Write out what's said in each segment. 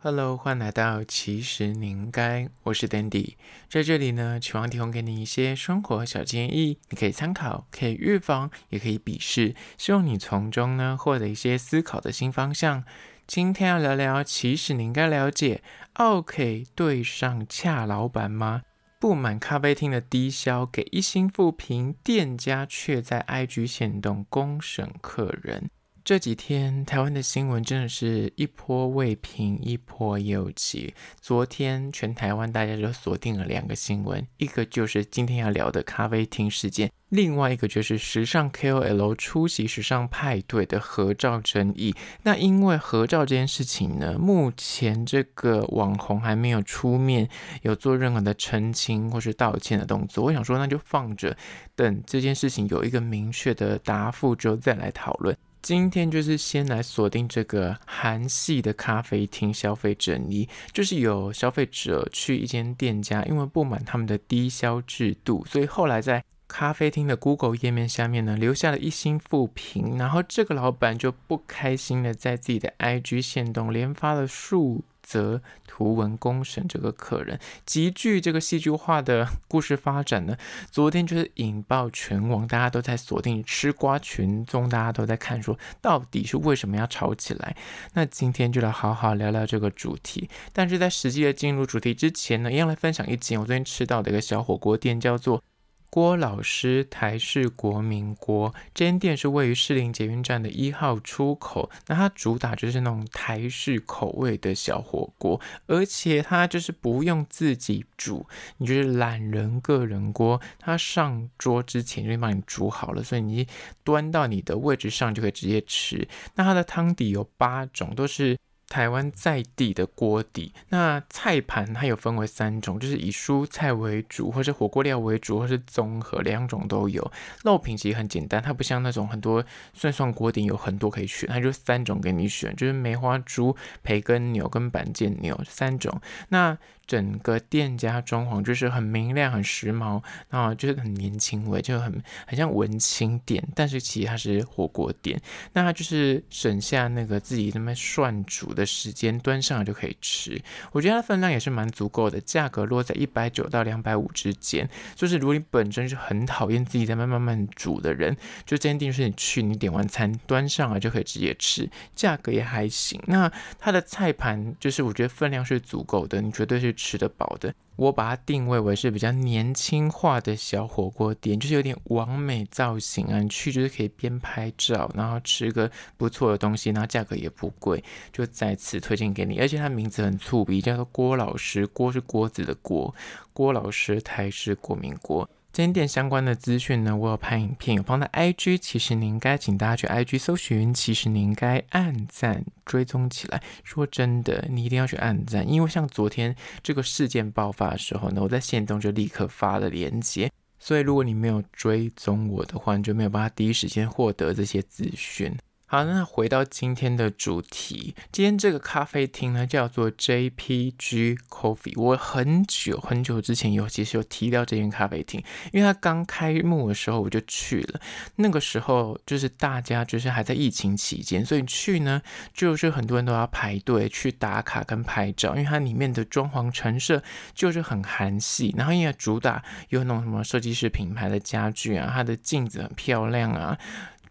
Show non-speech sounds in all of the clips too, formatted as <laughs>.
Hello，欢迎来到其实你应该，我是 Dandy，在这里呢，希望提供给你一些生活小建议，你可以参考，可以预防，也可以鄙视，希望你从中呢获得一些思考的新方向。今天要聊聊，其实你应该了解，OK 对上恰老板吗？不满咖啡厅的低消，给一星负评，店家却在 IG 限动公审客人。这几天台湾的新闻真的是一波未平，一波又起。昨天全台湾大家就锁定了两个新闻，一个就是今天要聊的咖啡厅事件，另外一个就是时尚 KOL 出席时尚派对的合照争议。那因为合照这件事情呢，目前这个网红还没有出面有做任何的澄清或是道歉的动作。我想说，那就放着，等这件事情有一个明确的答复之后再来讨论。今天就是先来锁定这个韩系的咖啡厅消费者，你，就是有消费者去一间店家，因为不满他们的低消制度，所以后来在咖啡厅的 Google 页面下面呢，留下了一星负评，然后这个老板就不开心的在自己的 IG 线动连发了数则图文公审这个客人，极具这个戏剧化的故事发展呢。昨天就是引爆全网，大家都在锁定吃瓜群众，大家都在看说到底是为什么要吵起来。那今天就来好好聊聊这个主题。但是在实际的进入主题之前呢，一样来分享一间我昨天吃到的一个小火锅店，叫做。郭老师台式国民锅，这间店是位于士林捷运站的一号出口。那它主打就是那种台式口味的小火锅，而且它就是不用自己煮，你就是懒人个人锅，它上桌之前就帮你煮好了，所以你端到你的位置上就可以直接吃。那它的汤底有八种，都是。台湾在地的锅底，那菜盘它有分为三种，就是以蔬菜为主，或是火锅料为主，或是综合两种都有。肉品其实很简单，它不像那种很多涮涮锅底有很多可以选，它就三种给你选，就是梅花猪、培根牛跟板腱牛三种。那整个店家装潢就是很明亮、很时髦，然后就是很年轻味，就很很像文青店，但是其实它是火锅店。那它就是省下那个自己那么涮煮的时间，端上来就可以吃。我觉得它分量也是蛮足够的，价格落在一百九到两百五之间。就是如果你本身是很讨厌自己在慢慢慢煮的人，就坚定是你去你点完餐端上来就可以直接吃，价格也还行。那它的菜盘就是我觉得分量是足够的，你绝对是。吃得饱的，我把它定位为是比较年轻化的小火锅店，就是有点完美造型啊。你去就是可以边拍照，然后吃个不错的东西，然后价格也不贵，就再次推荐给你。而且它名字很粗鄙，叫做郭老师，郭是锅子的锅，郭老师台式国民锅。这间店相关的资讯呢，我有拍影片，有放在 IG。其实你应该请大家去 IG 搜寻，其实你应该按赞追踪起来。说真的，你一定要去按赞，因为像昨天这个事件爆发的时候呢，我在线动就立刻发了链接。所以如果你没有追踪我的话，你就没有办法第一时间获得这些资讯。好，那回到今天的主题。今天这个咖啡厅呢，叫做 JPG Coffee。我很久很久之前有其实有提到这间咖啡厅，因为它刚开幕的时候我就去了。那个时候就是大家就是还在疫情期间，所以去呢就是很多人都要排队去打卡跟拍照，因为它里面的装潢陈设就是很韩系，然后因为主打有那种什么设计师品牌的家具啊，它的镜子很漂亮啊。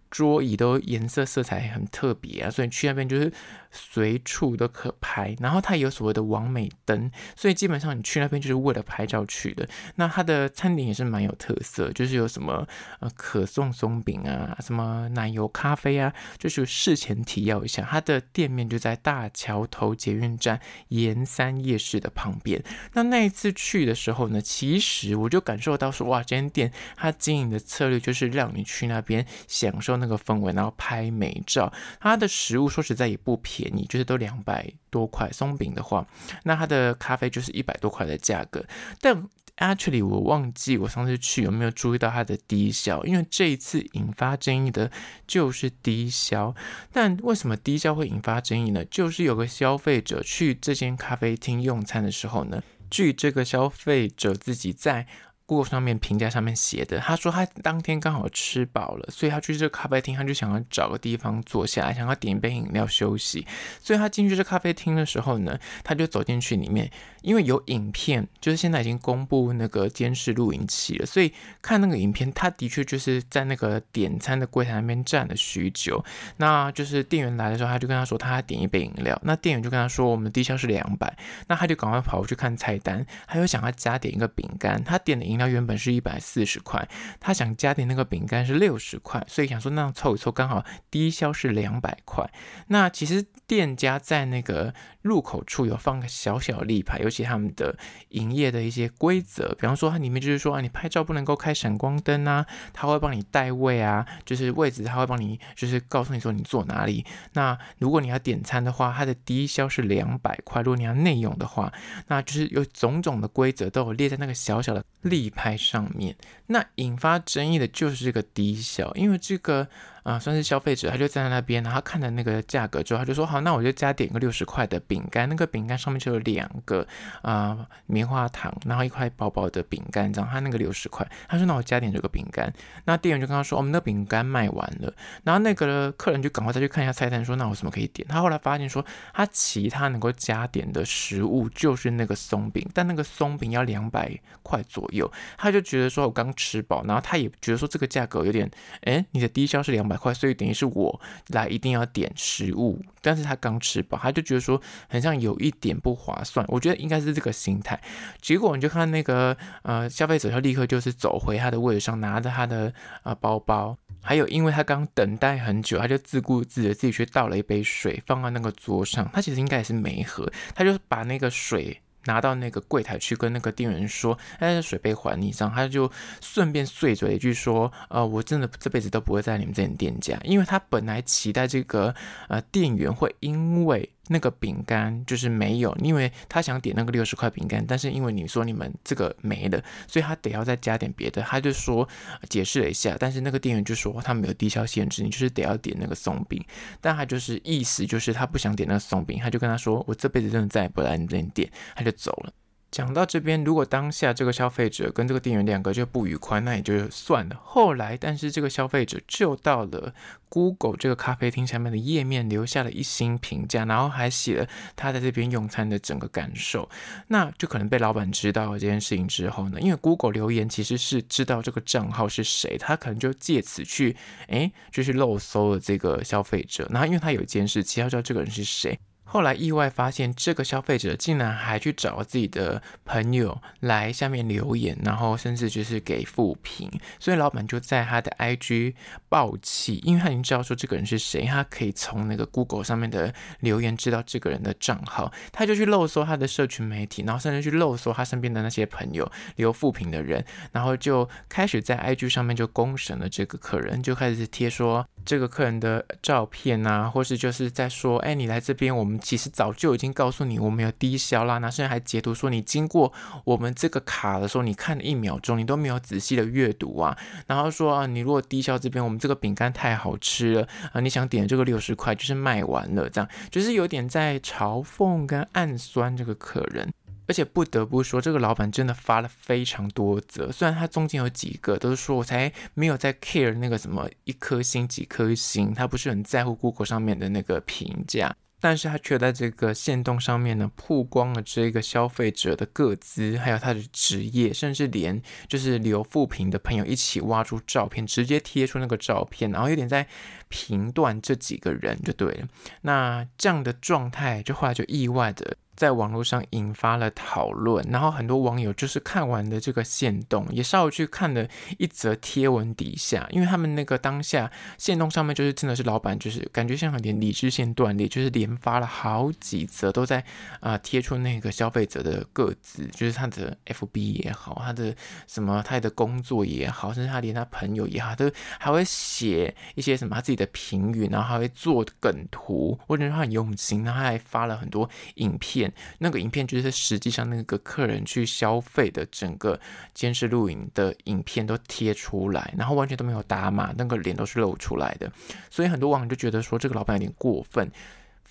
桌椅都颜色色彩很特别啊，所以去那边就是。随处都可拍，然后它有所谓的网美灯，所以基本上你去那边就是为了拍照去的。那它的餐点也是蛮有特色，就是有什么呃可颂松饼啊，什么奶油咖啡啊，就是事前提要一下，它的店面就在大桥头捷运站盐山夜市的旁边。那那一次去的时候呢，其实我就感受到说，哇，这间店它经营的策略就是让你去那边享受那个氛围，然后拍美照。它的食物说实在也不。便宜就是都两百多块，松饼的话，那它的咖啡就是一百多块的价格。但 actually 我忘记我上次去有没有注意到它的低消，因为这一次引发争议的就是低消。但为什么低消会引发争议呢？就是有个消费者去这间咖啡厅用餐的时候呢，据这个消费者自己在 Google 上面评价上面写的，他说他当天刚好吃饱了，所以他去这个咖啡厅，他就想要找个地方坐下来，想要点一杯饮料休息。所以他进去这咖啡厅的时候呢，他就走进去里面，因为有影片，就是现在已经公布那个监视录影器了，所以看那个影片，他的确就是在那个点餐的柜台那边站了许久。那就是店员来的时候，他就跟他说他要点一杯饮料，那店员就跟他说我们的低消是两百，那他就赶快跑过去看菜单，他又想要加点一个饼干，他点的饮料原本是一百四十块，他想加点那个饼干是六十块，所以想说那样凑一凑刚好低消是两百块。那其实店家在那个入口处有放个小小立牌，尤其他们的营业的一些规则，比方说它里面就是说啊，你拍照不能够开闪光灯啊，他会帮你带位啊，就是位置他会帮你就是告诉你说你坐哪里。那如果你要点餐的话，它的低消是两百块，如果你要内用的话，那就是有种种的规则都有列在那个小小的立牌上面。那引发争议的就是这个低消，因为这个。啊，算是消费者，他就站在那边，然后看了那个价格之后，他就说好，那我就加点一个六十块的饼干，那个饼干上面就有两个啊、棉花糖，然后一块薄薄的饼干，这样他那个六十块，他说那我加点这个饼干，那店员就跟他说，我们的饼干卖完了，然后那个客人就赶快再去看一下菜单，说那我什么可以点？他后来发现说，他其他能够加点的食物就是那个松饼，但那个松饼要两百块左右，他就觉得说我刚吃饱，然后他也觉得说这个价格有点，哎，你的低消是两百。块，所以等于是我来一定要点食物，但是他刚吃饱，他就觉得说很像有一点不划算，我觉得应该是这个心态。结果你就看那个呃消费者，他立刻就是走回他的位置上，拿着他的呃包包，还有因为他刚等待很久，他就自顾自的自己去倒了一杯水放在那个桌上，他其实应该也是没喝，他就把那个水。拿到那个柜台去跟那个店员说：“哎，水杯还你。”这样他就顺便碎嘴一句说：“呃，我真的这辈子都不会在你们这间店家，因为他本来期待这个呃店员会因为。”那个饼干就是没有，因为他想点那个六十块饼干，但是因为你说你们这个没了，所以他得要再加点别的。他就说解释了一下，但是那个店员就说他没有低消限制，你就是得要点那个松饼。但他就是意思就是他不想点那个松饼，他就跟他说我这辈子真的再也不来你这店，他就走了。讲到这边，如果当下这个消费者跟这个店员两个就不愉快，那也就算了。后来，但是这个消费者就到了 Google 这个咖啡厅下面的页面，留下了一星评价，然后还写了他在这边用餐的整个感受。那就可能被老板知道了这件事情之后呢，因为 Google 留言其实是知道这个账号是谁，他可能就借此去，哎，就是漏搜了这个消费者。然后因为他有监视器，他知道这个人是谁。后来意外发现，这个消费者竟然还去找自己的朋友来下面留言，然后甚至就是给负评，所以老板就在他的 IG 爆气，因为他已经知道说这个人是谁，他可以从那个 Google 上面的留言知道这个人的账号，他就去漏搜他的社群媒体，然后甚至去漏搜他身边的那些朋友留负评的人，然后就开始在 IG 上面就公审了这个客人，就开始贴说这个客人的照片啊，或是就是在说，哎，你来这边我们。其实早就已经告诉你我们有低消啦，那现在还截图说你经过我们这个卡的时候，你看了一秒钟，你都没有仔细的阅读啊，然后说啊，你如果低消这边我们这个饼干太好吃了啊，你想点这个六十块就是卖完了，这样就是有点在嘲讽跟暗酸这个客人，而且不得不说，这个老板真的发了非常多则，虽然他中间有几个都是说我才没有在 care 那个什么一颗星几颗星，他不是很在乎 Google 上面的那个评价。但是他却在这个线动上面呢，曝光了这个消费者的个资，还有他的职业，甚至连就是刘富平的朋友一起挖出照片，直接贴出那个照片，然后有点在评断这几个人就对了。那这样的状态，就后来就意外的。在网络上引发了讨论，然后很多网友就是看完的这个限动，也稍微去看了一则贴文底下，因为他们那个当下限动上面就是真的是老板，就是感觉像有点理智线断裂，就是连发了好几则都在啊贴、出那个消费者的个子，就是他的 FB 也好，他的什么他的工作也好，甚至他连他朋友也好，都还会写一些什么他自己的评语，然后还会做梗图，我觉得他很用心，然后他还发了很多影片。那个影片就是实际上那个客人去消费的整个监视录影的影片都贴出来，然后完全都没有打码，那个脸都是露出来的，所以很多网友就觉得说这个老板有点过分。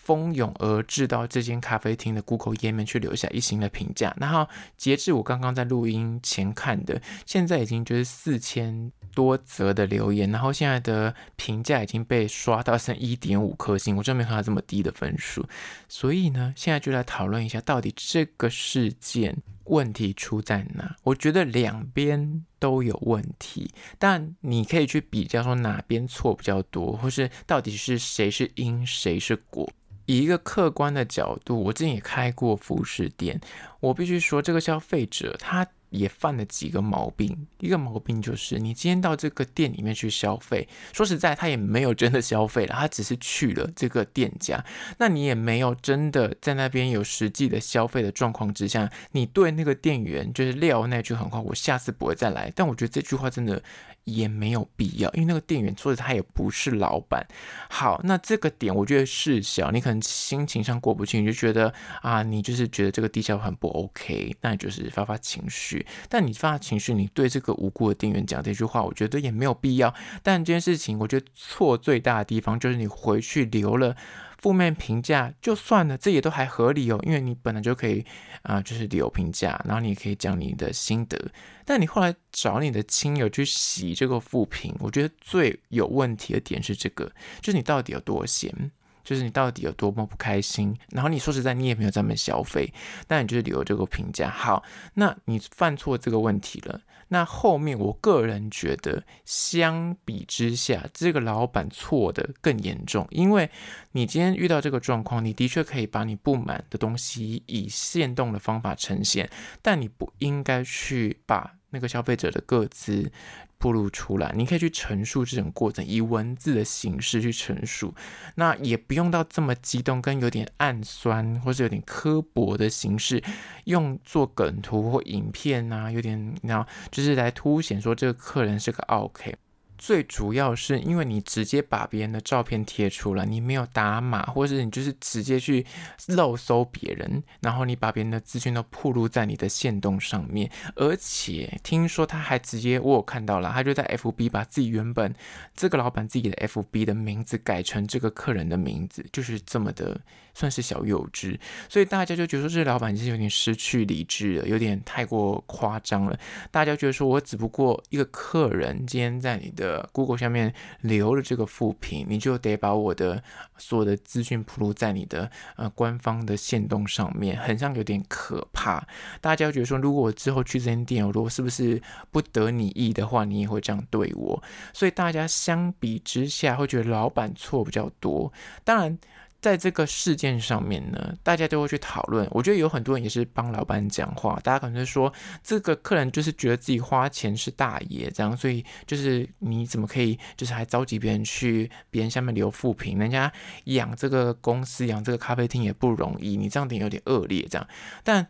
蜂拥而至到这间咖啡厅的 Google 页面去留下一星的评价。然后截至我刚刚在录音前看的，现在已经就是四千多则的留言，然后现在的评价已经被刷到剩一点五颗星，我真没看到这么低的分数。所以呢，现在就来讨论一下，到底这个事件。问题出在哪？我觉得两边都有问题，但你可以去比较说哪边错比较多，或是到底是谁是因谁是果。以一个客观的角度，我之前也开过服饰店，我必须说这个消费者他。也犯了几个毛病，一个毛病就是你今天到这个店里面去消费，说实在，他也没有真的消费了，他只是去了这个店家，那你也没有真的在那边有实际的消费的状况之下，你对那个店员就是撂那句狠话，我下次不会再来。但我觉得这句话真的。也没有必要，因为那个店员说的他也不是老板。好，那这个点我觉得事小，你可能心情上过不去，你就觉得啊，你就是觉得这个低消很不 OK，那你就是发发情绪。但你发情绪，你对这个无辜的店员讲这句话，我觉得也没有必要。但这件事情，我觉得错最大的地方就是你回去留了。负面评价就算了，这也都还合理哦，因为你本来就可以啊、就是留评价，然后你也可以讲你的心得。但你后来找你的亲友去洗这个负评，我觉得最有问题的点是这个，就是你到底有多闲，就是你到底有多么不开心。然后你说实在，你也没有在那消费，但你就是留这个评价。好，那你犯错这个问题了。那后面，我个人觉得，相比之下，这个老板错的更严重。因为你今天遇到这个状况，你的确可以把你不满的东西以限动的方法呈现，但你不应该去把那个消费者的个资。暴露出来，你可以去陈述这种过程，以文字的形式去陈述，那也不用到这么激动，跟有点暗酸或者有点刻薄的形式，用做梗图或影片啊，有点然后就是来凸显说这个客人是个 OK。最主要是因为你直接把别人的照片贴出来，你没有打码，或者是你就是直接去漏搜别人，然后你把别人的资讯都暴露在你的线动上面，而且听说他还直接，我有看到了，他就在 FB 把自己原本这个老板自己的 FB 的名字改成这个客人的名字，就是这么的算是小幼稚，所以大家就觉得说这老板其实有点失去理智了，有点太过夸张了。大家觉得说我只不过一个客人，今天在你的。Google 下面留了这个负评，你就得把我的所有的资讯铺露在你的呃官方的限动上面，很像有点可怕。大家觉得说，如果我之后去这间店，我如果是不是不得你意的话，你也会这样对我？所以大家相比之下会觉得老板错比较多。当然。在这个事件上面呢，大家都会去讨论。我觉得有很多人也是帮老板讲话，大家可能是说这个客人就是觉得自己花钱是大爷这样，所以就是你怎么可以就是还召集别人去别人下面留负评？人家养这个公司养这个咖啡厅也不容易，你这样点有点恶劣这样，但。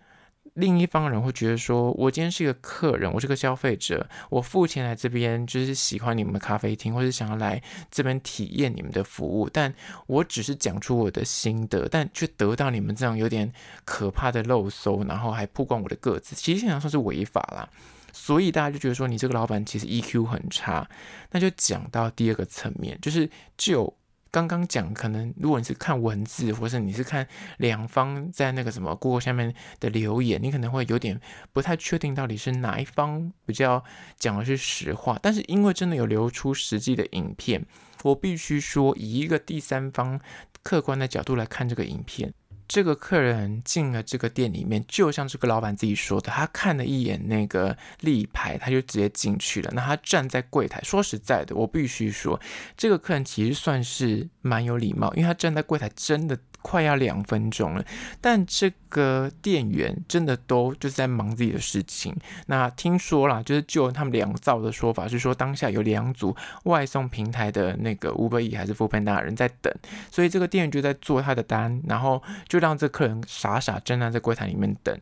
另一方人会觉得说，我今天是一个客人，我是个消费者，我付钱来这边就是喜欢你们的咖啡厅，或者想要来这边体验你们的服务，但我只是讲出我的心得，但却得到你们这样有点可怕的漏搜，然后还曝光我的个子，其实想说是违法啦，所以大家就觉得说你这个老板其实 EQ 很差，那就讲到第二个层面，就是就。刚刚讲，可能如果你是看文字，或是你是看两方在那个什么 Google 下面的留言，你可能会有点不太确定到底是哪一方比较讲的是实话。但是因为真的有流出实际的影片，我必须说，以一个第三方客观的角度来看这个影片。这个客人进了这个店里面，就像这个老板自己说的，他看了一眼那个立牌，他就直接进去了。那他站在柜台，说实在的，我必须说，这个客人其实算是蛮有礼貌，因为他站在柜台真的。快要两分钟了，但这个店员真的都就是在忙自己的事情。那听说啦，就是就他们两造的说法是说，当下有两组外送平台的那个 Uber Eats 还是 f o o p a n d a 人在等，所以这个店员就在做他的单，然后就就让这客人傻傻站在这柜台里面等。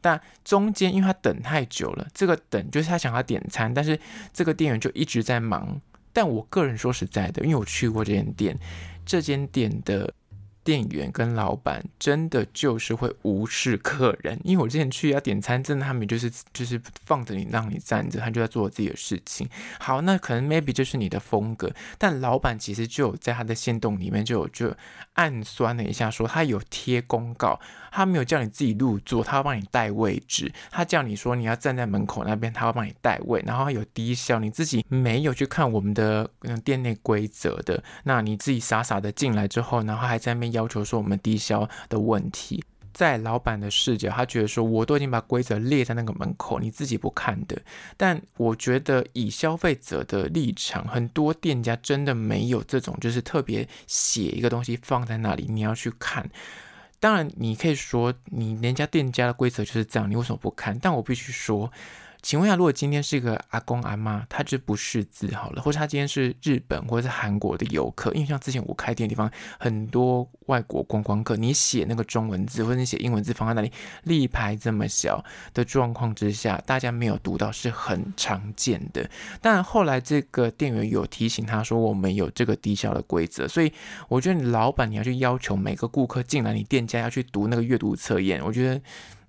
但中间因为他等太久了，这个等就是他想要点餐，但是这个店员就一直在忙。但我个人说实在的，因为我去过这间店，这间店的。店员跟老板真的就是会无视客人，因为我之前去要点餐，真的他们就是就是放着你让你站着，他就在做自己的事情。好，那可能 maybe 就是你的风格，但老板其实就有在他的线洞里面就有就暗酸了一下，说他有贴公告，他没有叫你自己入座，他要帮你带位置，他叫你说你要站在门口那边，他要帮你带位，然后他有低消，你自己没有去看我们的店内规则的，那你自己傻傻的进来之后，然后还在那边。要求说我们低消的问题，在老板的视角，他觉得说我都已经把规则列在那个门口，你自己不看的。但我觉得以消费者的立场，很多店家真的没有这种，就是特别写一个东西放在那里，你要去看。当然，你可以说你人家店家的规则就是这样，你为什么不看？但我必须说。请问一下，如果今天是一个阿公阿妈，他就不识字好了，或者他今天是日本或者是韩国的游客，因为像之前我开店的地方，很多外国观光客，你写那个中文字或者你写英文字放在那里，立牌这么小的状况之下，大家没有读到是很常见的。但后来这个店员有提醒他说，我们有这个低消的规则，所以我觉得你老板你要去要求每个顾客进来，你店家要去读那个阅读测验，我觉得。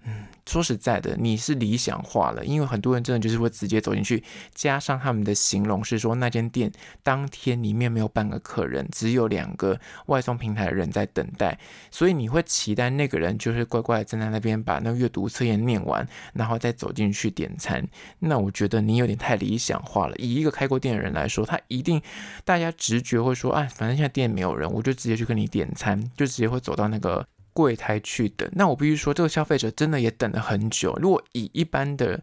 嗯，说实在的，你是理想化了，因为很多人真的就是会直接走进去，加上他们的形容是说那间店当天里面没有半个客人，只有两个外送平台的人在等待，所以你会期待那个人就是乖乖站在那边把那个阅读测验念完，然后再走进去点餐。那我觉得你有点太理想化了。以一个开过店的人来说，他一定大家直觉会说，哎，反正现在店没有人，我就直接去跟你点餐，就直接会走到那个。柜台去等，那我必须说，这个消费者真的也等了很久。如果以一般的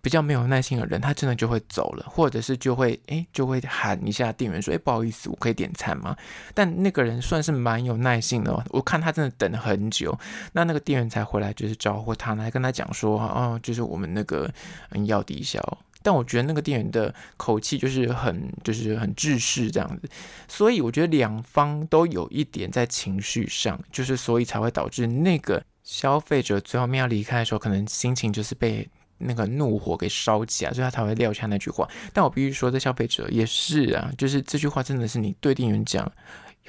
比较没有耐心的人，他真的就会走了，或者是就会哎就会喊一下店员说：“哎，不好意思，我可以点餐吗？”但那个人算是蛮有耐心的，我看他真的等了很久，那那个店员才回来，就是招呼他，来跟他讲说：“哦，就是我们那个嗯要低消。”但我觉得那个店员的口气就是很就是很制式这样子，所以我觉得两方都有一点在情绪上，就是所以才会导致那个消费者最后面要离开的时候，可能心情就是被那个怒火给烧起来，所以他才会撂下那句话。但我必须说，这消费者也是啊，就是这句话真的是你对店员讲。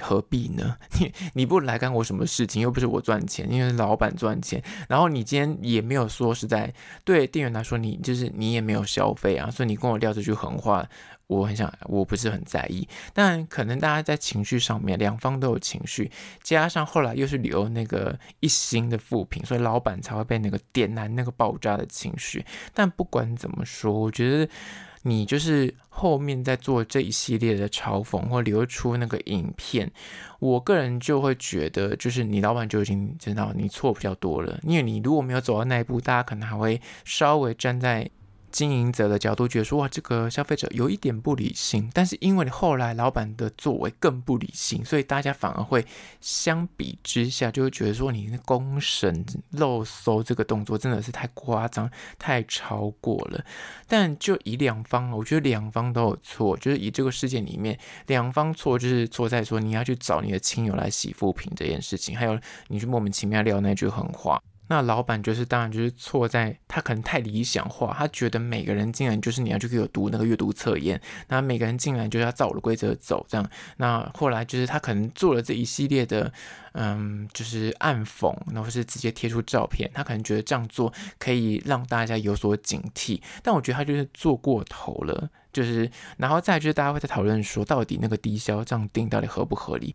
何必呢？<laughs> 你你不来干我什么事情？又不是我赚钱，因为老板赚钱。然后你今天也没有说是在，对店员来说，你就是你也没有消费啊，所以你跟我撂这句狠话，我很想，我不是很在意。但可能大家在情绪上面，两方都有情绪，加上后来又是留那个一星的负评，所以老板才会被那个点燃那个爆炸的情绪。但不管怎么说，我觉得。你就是后面在做这一系列的嘲讽或流出那个影片，我个人就会觉得，就是你老板就已经知道你错比较多了，因为你如果没有走到那一步，大家可能还会稍微站在。经营者的角度觉得说，哇，这个消费者有一点不理性，但是因为你后来老板的作为更不理性，所以大家反而会相比之下就会觉得说，你那公审漏搜这个动作真的是太夸张、太超过了。但就以两方，我觉得两方都有错，就是以这个事件里面，两方错就是错在说你要去找你的亲友来洗负评这件事情，还有你去莫名其妙撂那句狠话。那老板就是，当然就是错在他可能太理想化，他觉得每个人进来就是你要去给我读那个阅读测验，那每个人进来就是要照我的规则走这样。那后来就是他可能做了这一系列的，嗯，就是暗讽，然后是直接贴出照片，他可能觉得这样做可以让大家有所警惕，但我觉得他就是做过头了，就是然后再就是大家会在讨论说，到底那个低消这样定到底合不合理？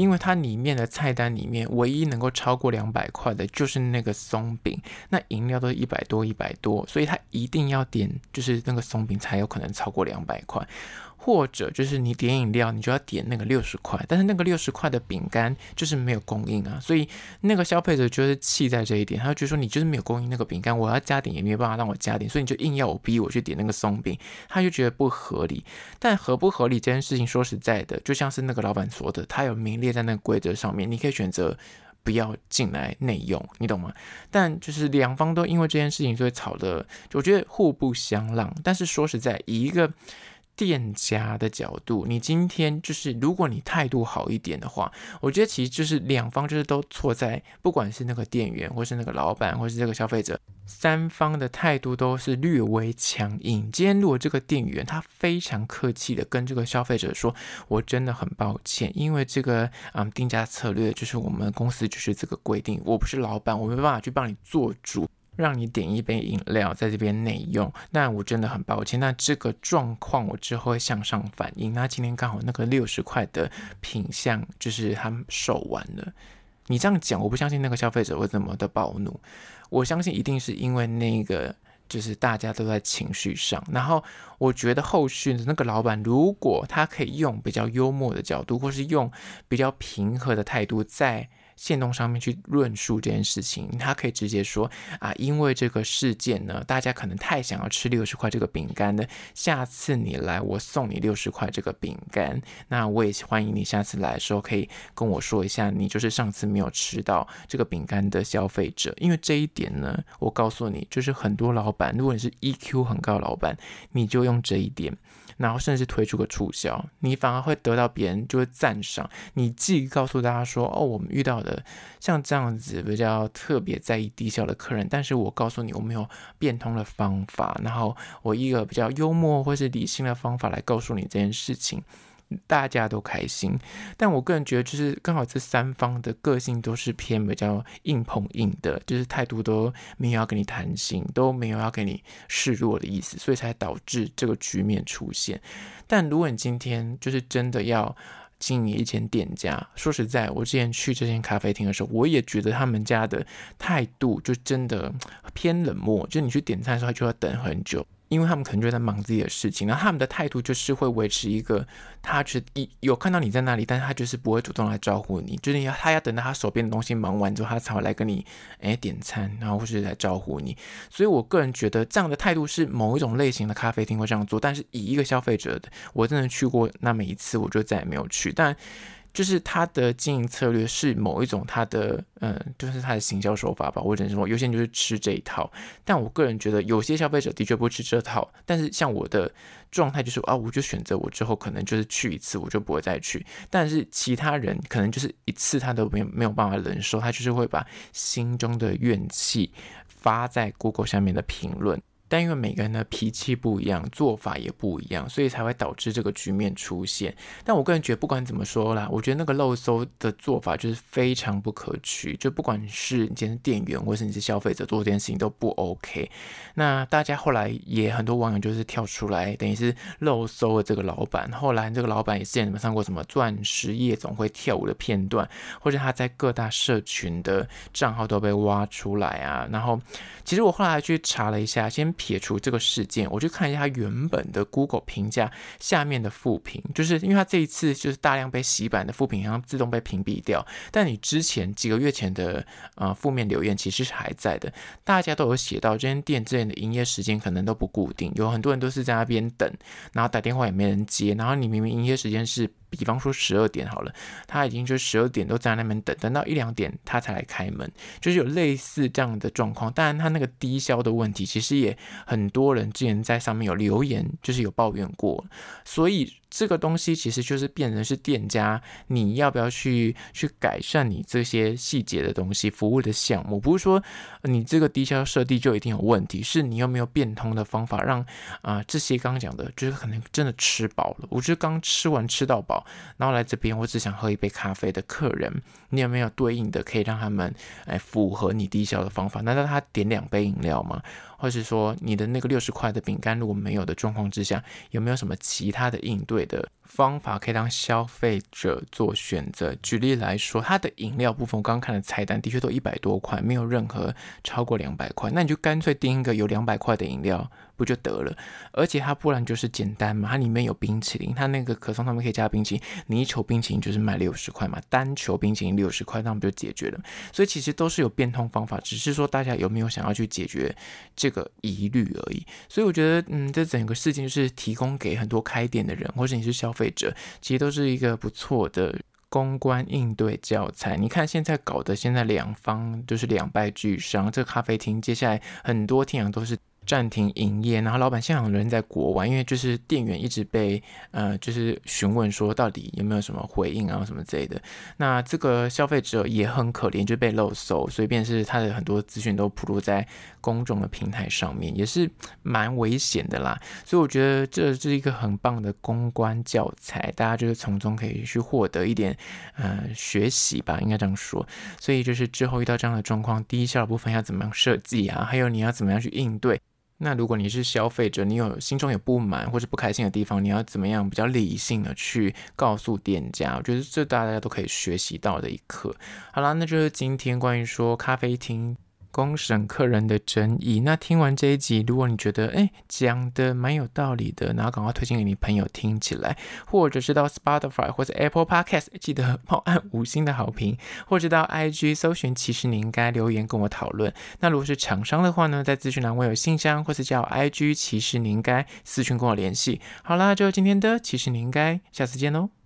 因为它里面的菜单里面唯一能够超过两百块的就是那个松饼，那饮料都是一百多一百多，所以它一定要点就是那个松饼才有可能超过两百块。或者就是你点饮料，你就要点那个六十块，但是那个六十块的饼干就是没有供应啊，所以那个消费者就是气在这一点，他就觉得说你就是没有供应那个饼干，我要加点也没有办法让我加点，所以你就硬要我逼我去点那个松饼，他就觉得不合理。但合不合理这件事情，说实在的，就像是那个老板说的，他有名列在那个规则上面，你可以选择不要进来内用，你懂吗？但就是两方都因为这件事情所以吵的，我觉得互不相让。但是说实在，以一个店家的角度，你今天就是，如果你态度好一点的话，我觉得其实就是两方就是都错在，不管是那个店员，或是那个老板，或是这个消费者，三方的态度都是略微强硬。今天如果这个店员他非常客气的跟这个消费者说，我真的很抱歉，因为这个嗯定价策略就是我们公司就是这个规定，我不是老板，我没办法去帮你做主。让你点一杯饮料在这边内用，那我真的很抱歉。那这个状况我之后会向上反映。那今天刚好那个六十块的品相就是他们售完了。你这样讲，我不相信那个消费者会这么的暴怒。我相信一定是因为那个就是大家都在情绪上。然后我觉得后续的那个老板，如果他可以用比较幽默的角度，或是用比较平和的态度在。限动上面去论述这件事情，他可以直接说啊，因为这个事件呢，大家可能太想要吃六十块这个饼干的，下次你来我送你六十块这个饼干。那我也欢迎你下次来的时候可以跟我说一下，你就是上次没有吃到这个饼干的消费者。因为这一点呢，我告诉你，就是很多老板，如果你是 EQ 很高老板，你就用这一点。然后甚至推出个促销，你反而会得到别人就会赞赏。你既告诉大家说，哦，我们遇到的像这样子比较特别在意低效的客人，但是我告诉你，我没有变通的方法，然后我一个比较幽默或是理性的方法来告诉你这件事情。大家都开心，但我个人觉得，就是刚好这三方的个性都是偏比较硬碰硬的，就是态度都没有要跟你谈心，都没有要给你示弱的意思，所以才导致这个局面出现。但如果你今天就是真的要经营一间店家，说实在，我之前去这间咖啡厅的时候，我也觉得他们家的态度就真的偏冷漠，就你去点餐的时候就要等很久。因为他们可能就在忙自己的事情，然后他们的态度就是会维持一个，他是一有看到你在那里，但是他就是不会主动来招呼你，就是要他要等到他手边的东西忙完之后，他才会来跟你诶点餐，然后或是来招呼你。所以我个人觉得这样的态度是某一种类型的咖啡厅会这样做，但是以一个消费者的，我真的去过那么一次，我就再也没有去，但。就是他的经营策略是某一种他的，嗯，就是他的行销手法吧。或者是说，有些人就是吃这一套。但我个人觉得，有些消费者的确不吃这套。但是像我的状态就是啊，我就选择我之后可能就是去一次，我就不会再去。但是其他人可能就是一次他都没没有办法忍受，他就是会把心中的怨气发在 Google 下面的评论。但因为每个人的脾气不一样，做法也不一样，所以才会导致这个局面出现。但我个人觉得，不管怎么说啦，我觉得那个漏搜的做法就是非常不可取。就不管是你今天是店员，或是你是消费者，做这件事情都不 OK。那大家后来也很多网友就是跳出来，等于是漏搜了这个老板。后来这个老板也之前怎么上过什么钻石夜总会跳舞的片段，或者他在各大社群的账号都被挖出来啊。然后其实我后来去查了一下，先。撇除这个事件，我去看一下他原本的 Google 评价下面的负评，就是因为他这一次就是大量被洗版的负评，然后自动被屏蔽掉。但你之前几个月前的呃负面留言其实是还在的，大家都有写到这间店之前的营业时间可能都不固定，有很多人都是在那边等，然后打电话也没人接，然后你明明营业时间是。比方说十二点好了，他已经就十二点都在那边等，等到一两点他才来开门，就是有类似这样的状况。当然，他那个低消的问题，其实也很多人之前在上面有留言，就是有抱怨过，所以。这个东西其实就是变成是店家，你要不要去去改善你这些细节的东西，服务的项目，不是说你这个低消设定就一定有问题，是你有没有变通的方法让啊、这些刚刚讲的，就是可能真的吃饱了，我觉得刚吃完吃到饱，然后来这边我只想喝一杯咖啡的客人，你有没有对应的可以让他们哎符合你低消的方法？难道他点两杯饮料吗？或是说你的那个六十块的饼干如果没有的状况之下，有没有什么其他的应对的方法可以让消费者做选择？举例来说，它的饮料部分，我刚刚看的菜单的确都一百多块，没有任何超过两百块，那你就干脆订一个有两百块的饮料。不就得了？而且它不然就是简单嘛，它里面有冰淇淋，它那个可颂上面可以加冰淇淋，你一球冰淇淋就是卖六十块嘛，单球冰淇淋六十块，那我们就解决了。所以其实都是有变通方法，只是说大家有没有想要去解决这个疑虑而已。所以我觉得，嗯，这整个事情就是提供给很多开店的人，或者你是消费者，其实都是一个不错的公关应对教材。你看现在搞的，现在两方就是两败俱伤。这咖啡厅接下来很多天阳都是。暂停营业，然后老板现场人在国外，因为就是店员一直被呃就是询问说到底有没有什么回应啊什么之类的。那这个消费者也很可怜，就被漏搜，所以便是他的很多资讯都铺露在公众的平台上面，也是蛮危险的啦。所以我觉得这是一个很棒的公关教材，大家就是从中可以去获得一点呃学习吧，应该这样说。所以就是之后遇到这样的状况，低效的部分要怎么样设计啊？还有你要怎么样去应对？那如果你是消费者，你有心中有不满或者不开心的地方，你要怎么样比较理性的去告诉店家？我觉得这大家都可以学习到的一课。好啦，那就是今天关于说咖啡厅。公审客人的争议。那听完这一集，如果你觉得哎讲的蛮有道理的，然后赶快推荐给你朋友听起来，或者是到 Spotify 或者 Apple Podcast 记得 <laughs> 帮我按五星的好评，或者到 IG 搜寻其实你应该留言跟我讨论。那如果是厂商的话呢，在资讯栏我有信箱，或是叫 IG 其实你应该私讯跟我联系。好啦，就今天的其实你应该，下次见喽。